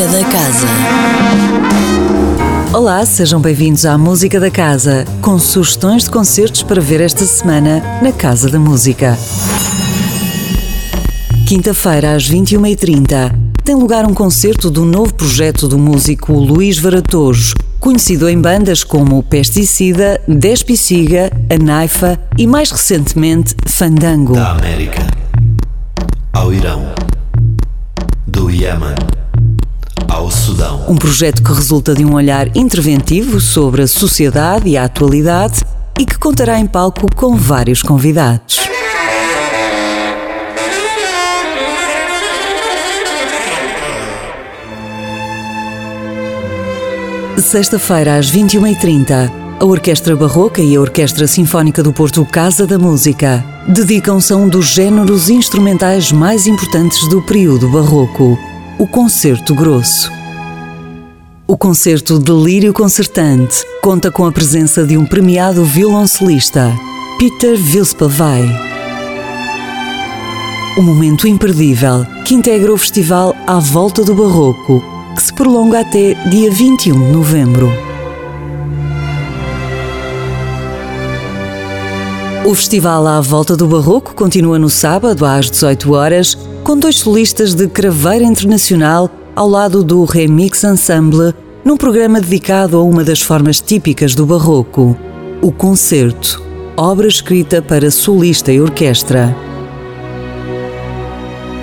Música da Casa. Olá, sejam bem-vindos à Música da Casa, com sugestões de concertos para ver esta semana na Casa da Música. Quinta-feira, às 21h30, tem lugar um concerto do novo projeto do músico Luís Varatojo, conhecido em bandas como Pesticida, Despiciga, A Naifa e, mais recentemente, Fandango. Da América ao Irão, do Iêmen ao Sudão. Um projeto que resulta de um olhar interventivo sobre a sociedade e a atualidade e que contará em palco com vários convidados. Sexta-feira, às 21h30, a Orquestra Barroca e a Orquestra Sinfónica do Porto Casa da Música dedicam-se a um dos géneros instrumentais mais importantes do período barroco, o concerto grosso. O concerto Delírio Concertante conta com a presença de um premiado violoncelista, Peter Vilspavai. Um momento imperdível que integra o festival À Volta do Barroco, que se prolonga até dia 21 de novembro. O festival à volta do Barroco continua no sábado às 18 horas, com dois solistas de Craveira Internacional ao lado do Remix Ensemble, num programa dedicado a uma das formas típicas do Barroco, o concerto, obra escrita para solista e orquestra.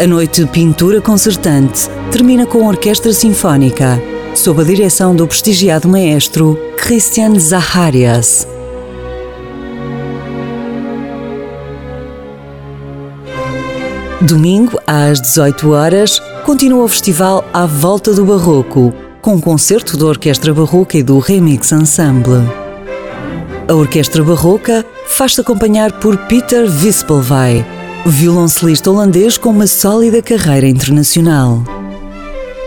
A noite de pintura concertante termina com a Orquestra Sinfónica, sob a direção do prestigiado maestro Christian Zaharias. Domingo, às 18 horas, continua o festival À Volta do Barroco, com um concerto da Orquestra Barroca e do Remix Ensemble. A Orquestra Barroca faz-se acompanhar por Peter Vispelvai, violoncelista holandês com uma sólida carreira internacional.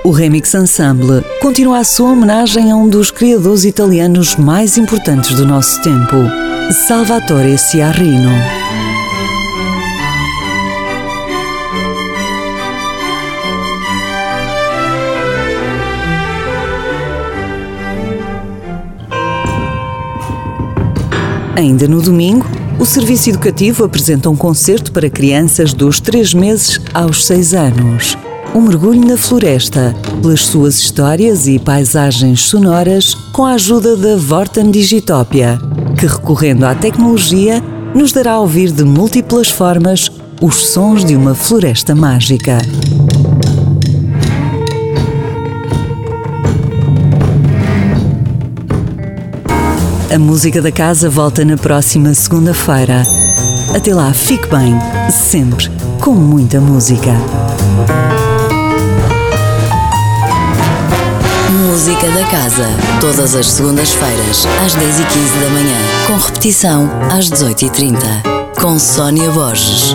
O Remix Ensemble continua a sua homenagem a um dos criadores italianos mais importantes do nosso tempo, Salvatore Ciarrino. Ainda no domingo, o Serviço Educativo apresenta um concerto para crianças dos 3 meses aos 6 anos. Um mergulho na floresta, pelas suas histórias e paisagens sonoras, com a ajuda da Vorten Digitopia, que recorrendo à tecnologia, nos dará a ouvir de múltiplas formas os sons de uma floresta mágica. A música da casa volta na próxima segunda-feira. Até lá, fique bem, sempre com muita música. Música da Casa. Todas as segundas-feiras, às 10h15 da manhã. Com repetição, às 18h30. Com Sónia Borges.